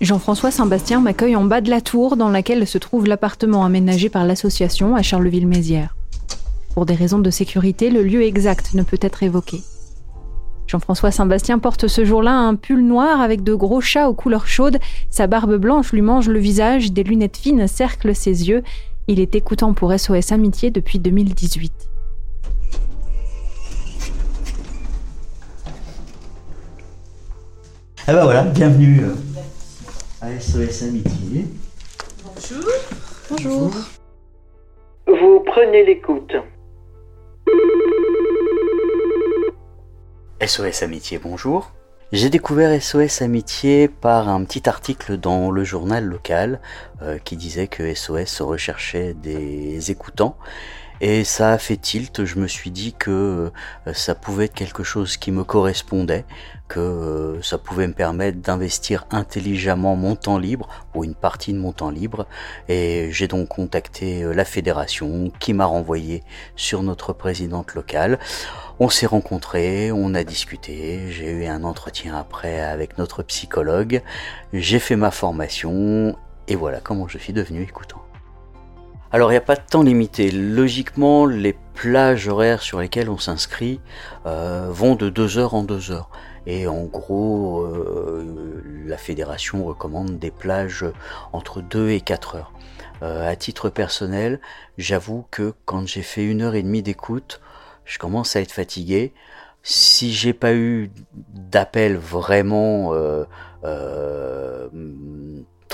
Jean-François Saint-Bastien m'accueille en bas de la tour dans laquelle se trouve l'appartement aménagé par l'association à Charleville-Mézières. Pour des raisons de sécurité, le lieu exact ne peut être évoqué. Jean-François Saint-Bastien porte ce jour-là un pull noir avec de gros chats aux couleurs chaudes, sa barbe blanche lui mange le visage, des lunettes fines cerclent ses yeux. Il est écoutant pour SOS Amitié depuis 2018. Ah bah voilà, bienvenue euh, à SOS Amitié. Bonjour. Bonjour. Vous prenez l'écoute. SOS Amitié, bonjour. J'ai découvert SOS Amitié par un petit article dans le journal local euh, qui disait que SOS recherchait des écoutants et ça a fait tilt, je me suis dit que euh, ça pouvait être quelque chose qui me correspondait, que euh, ça pouvait me permettre d'investir intelligemment mon temps libre, ou une partie de mon temps libre, et j'ai donc contacté euh, la fédération qui m'a renvoyé sur notre présidente locale. On s'est rencontrés, on a discuté, j'ai eu un entretien après avec notre psychologue, j'ai fait ma formation, et voilà comment je suis devenu écoutant. Alors il n'y a pas de temps limité. Logiquement, les plages horaires sur lesquelles on s'inscrit euh, vont de 2 heures en 2 heures. Et en gros, euh, la fédération recommande des plages entre 2 et 4 heures. Euh, à titre personnel, j'avoue que quand j'ai fait une heure et demie d'écoute, je commence à être fatigué. Si j'ai pas eu d'appel vraiment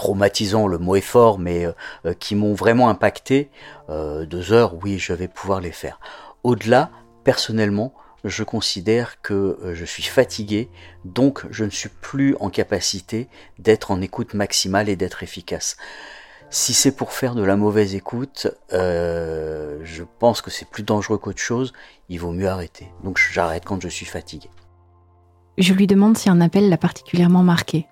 traumatisant, le mot est fort, mais euh, euh, qui m'ont vraiment impacté, euh, deux heures, oui, je vais pouvoir les faire. Au-delà, personnellement, je considère que je suis fatigué, donc je ne suis plus en capacité d'être en écoute maximale et d'être efficace. Si c'est pour faire de la mauvaise écoute, je pense que c'est plus dangereux qu'autre chose, il vaut mieux arrêter. Donc j'arrête quand je suis fatigué. Je lui demande si un appel l'a particulièrement marqué.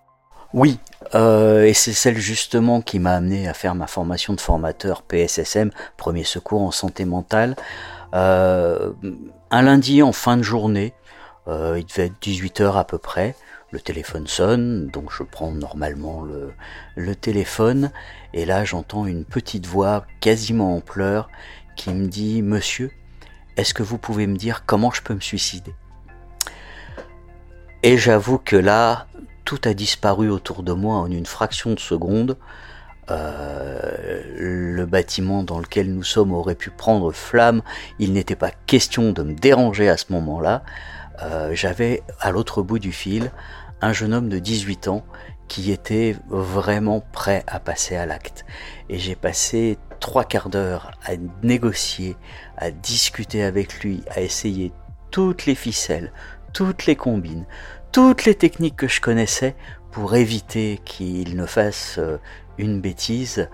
Oui, euh, et c'est celle justement qui m'a amené à faire ma formation de formateur PSSM, premier secours en santé mentale. Euh, un lundi en fin de journée, euh, il devait être 18h à peu près, le téléphone sonne, donc je prends normalement le, le téléphone, et là j'entends une petite voix quasiment en pleurs qui me dit Monsieur, est-ce que vous pouvez me dire comment je peux me suicider? Et j'avoue que là, tout a disparu autour de moi en une fraction de seconde. Euh, le bâtiment dans lequel nous sommes aurait pu prendre flamme. Il n'était pas question de me déranger à ce moment-là. Euh, j'avais à l'autre bout du fil un jeune homme de 18 ans qui était vraiment prêt à passer à l'acte. Et j'ai passé trois quarts d'heure à négocier, à discuter avec lui, à essayer toutes les ficelles, toutes les combines, toutes les techniques que je connaissais pour éviter qu'il ne fasse euh, une bêtise.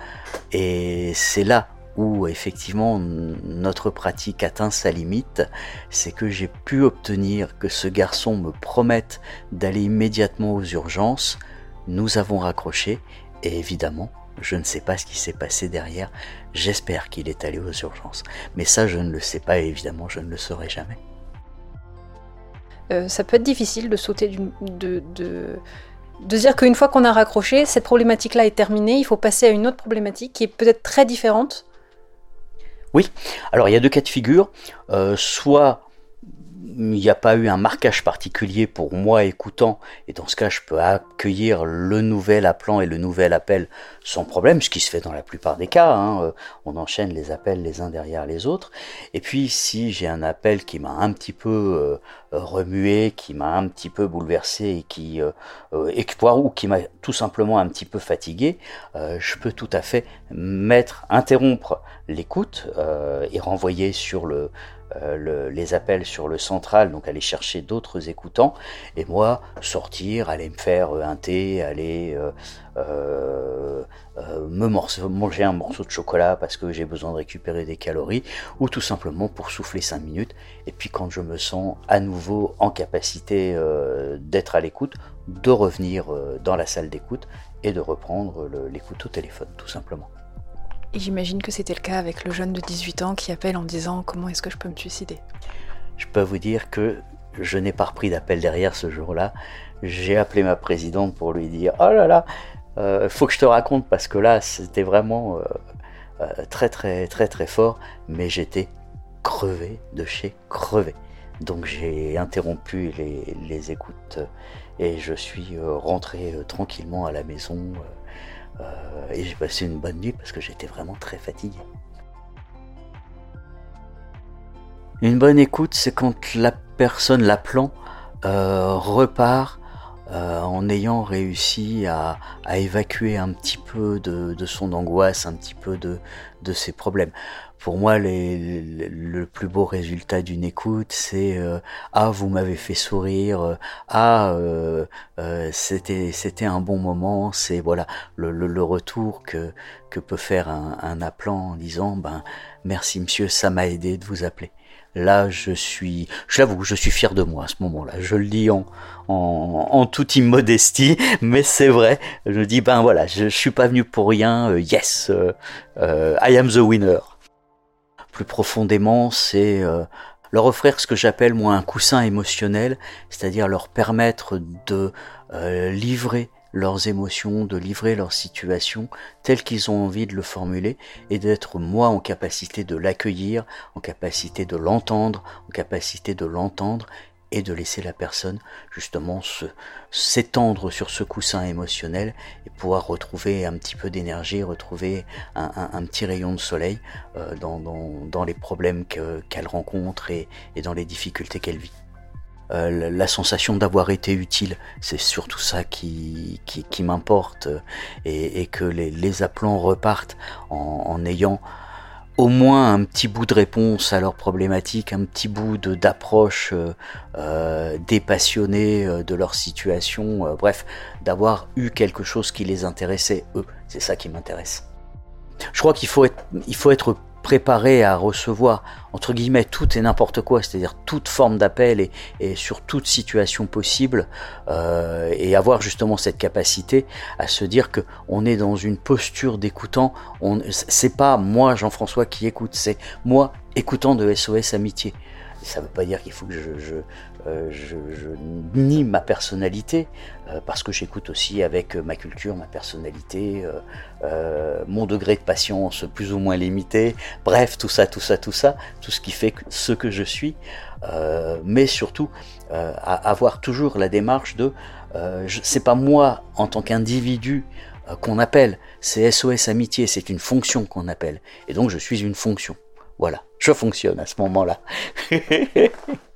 Et c'est là où effectivement notre pratique atteint sa limite, c'est que j'ai pu obtenir que ce garçon me promette d'aller immédiatement aux urgences. Nous avons raccroché et évidemment, je ne sais pas ce qui s'est passé derrière. J'espère qu'il est allé aux urgences. Mais ça, je ne le sais pas et évidemment, je ne le saurai jamais. Euh, ça peut être difficile de sauter de, de, de dire qu'une fois qu'on a raccroché, cette problématique-là est terminée, il faut passer à une autre problématique qui est peut-être très différente. Oui, alors il y a deux cas de figure. Euh, soit il n'y a pas eu un marquage particulier pour moi écoutant, et dans ce cas, je peux accueillir le nouvel appelant et le nouvel appel sans problème, ce qui se fait dans la plupart des cas. Hein. Euh, on enchaîne les appels les uns derrière les autres. Et puis, si j'ai un appel qui m'a un petit peu euh, remué, qui m'a un petit peu bouleversé et qui, euh, ou qui m'a tout simplement un petit peu fatigué, je peux tout à fait mettre, interrompre l'écoute et renvoyer sur le euh, les appels sur le central, donc aller chercher d'autres écoutants, et moi sortir, aller me faire euh, un thé, aller euh, me manger un morceau de chocolat parce que j'ai besoin de récupérer des calories, ou tout simplement pour souffler 5 minutes, et puis quand je me sens à nouveau en capacité d'être à l'écoute, de revenir dans la salle d'écoute et de reprendre l'écoute au téléphone, tout simplement. J'imagine que c'était le cas avec le jeune de 18 ans qui appelle en disant comment est-ce que je peux me suicider? Je peux vous dire que je n'ai pas repris d'appel derrière ce jour-là. J'ai appelé ma présidente pour lui dire Oh là là, euh, faut que je te raconte parce que là, c'était vraiment très très très très fort, mais j'étais crevé de chez crevé. Donc j'ai interrompu les, écoutes et je suis rentré tranquillement à la maison et j'ai passé une bonne nuit parce que j'étais vraiment très fatigué. Une bonne écoute, c'est quand la personne, l'appelant, euh, repart euh, en ayant réussi à, évacuer un petit peu de, son angoisse, un petit peu de, ses problèmes. Pour moi, le plus beau résultat d'une écoute, c'est euh, ah vous m'avez fait sourire, ah c'était c'était un bon moment, c'est voilà le, retour que peut faire un, un appelant en disant ben merci monsieur, ça m'a aidé de vous appeler. Là, je suis, je l'avoue, je suis fier de moi à ce moment-là. Je le dis en, en, toute immodestie, mais c'est vrai. Je dis, ben voilà, je, je suis pas venu pour rien. Euh, yes, euh, euh, I am the winner. Plus profondément, c'est leur offrir ce que j'appelle moi un coussin émotionnel, c'est-à-dire leur permettre de livrer leurs émotions, de livrer leur situation telle qu'ils ont envie de le formuler et d'être moi en capacité de l'accueillir, en capacité de l'entendre, en capacité de l'entendre et de laisser la personne justement s'étendre sur ce coussin émotionnel et pouvoir retrouver un petit peu d'énergie, retrouver un, petit rayon de soleil euh, dans, les problèmes qu'elle rencontre et dans les difficultés qu'elle vit. Euh, la sensation d'avoir été utile. C'est surtout ça qui, m'importe et, que les, appelants repartent en, ayant au moins un petit bout de réponse à leurs problématiques, un petit bout d'approche euh, euh, dépassionnée euh, de leur situation, bref, d'avoir eu quelque chose qui les intéressait eux. C'est ça qui m'intéresse. Je crois qu'il faut être préparé à recevoir entre guillemets tout et n'importe quoi, c'est-à-dire toute forme d'appel et, sur toute situation possible, euh, et avoir justement cette capacité à se dire que on est dans une posture d'écoutant. C'est pas moi Jean-François qui écoute, c'est moi écoutant de SOS Amitié. Ça ne veut pas dire qu'il faut que je, je, euh, je, je, nie ma personnalité, euh, parce que j'écoute aussi avec ma culture, ma personnalité, euh, mon degré de patience plus ou moins limité, bref, tout ça, tout ça, tout ça, tout ce qui fait ce que je suis, mais surtout avoir toujours la démarche de, c'est pas moi en tant qu'individu qu'on appelle, c'est SOS Amitié, c'est une fonction qu'on appelle, et donc je suis une fonction. Voilà, je fonctionne à ce moment-là.